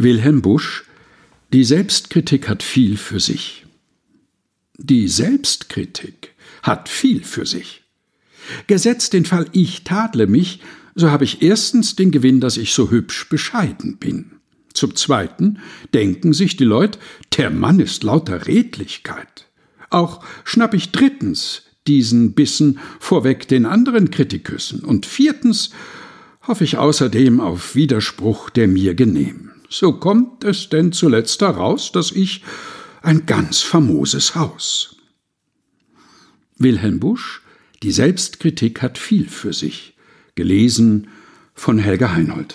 Wilhelm Busch Die Selbstkritik hat viel für sich. Die Selbstkritik hat viel für sich. Gesetzt den Fall, ich tadle mich, so habe ich erstens den Gewinn, dass ich so hübsch bescheiden bin. Zum Zweiten denken sich die Leute, der Mann ist lauter Redlichkeit. Auch schnapp ich drittens diesen Bissen vorweg den anderen Kritiküssen. Und viertens hoffe ich außerdem auf Widerspruch, der mir genehm. So kommt es denn zuletzt heraus, dass ich ein ganz famoses Haus. Wilhelm Busch, die Selbstkritik hat viel für sich. Gelesen von Helga Heinold.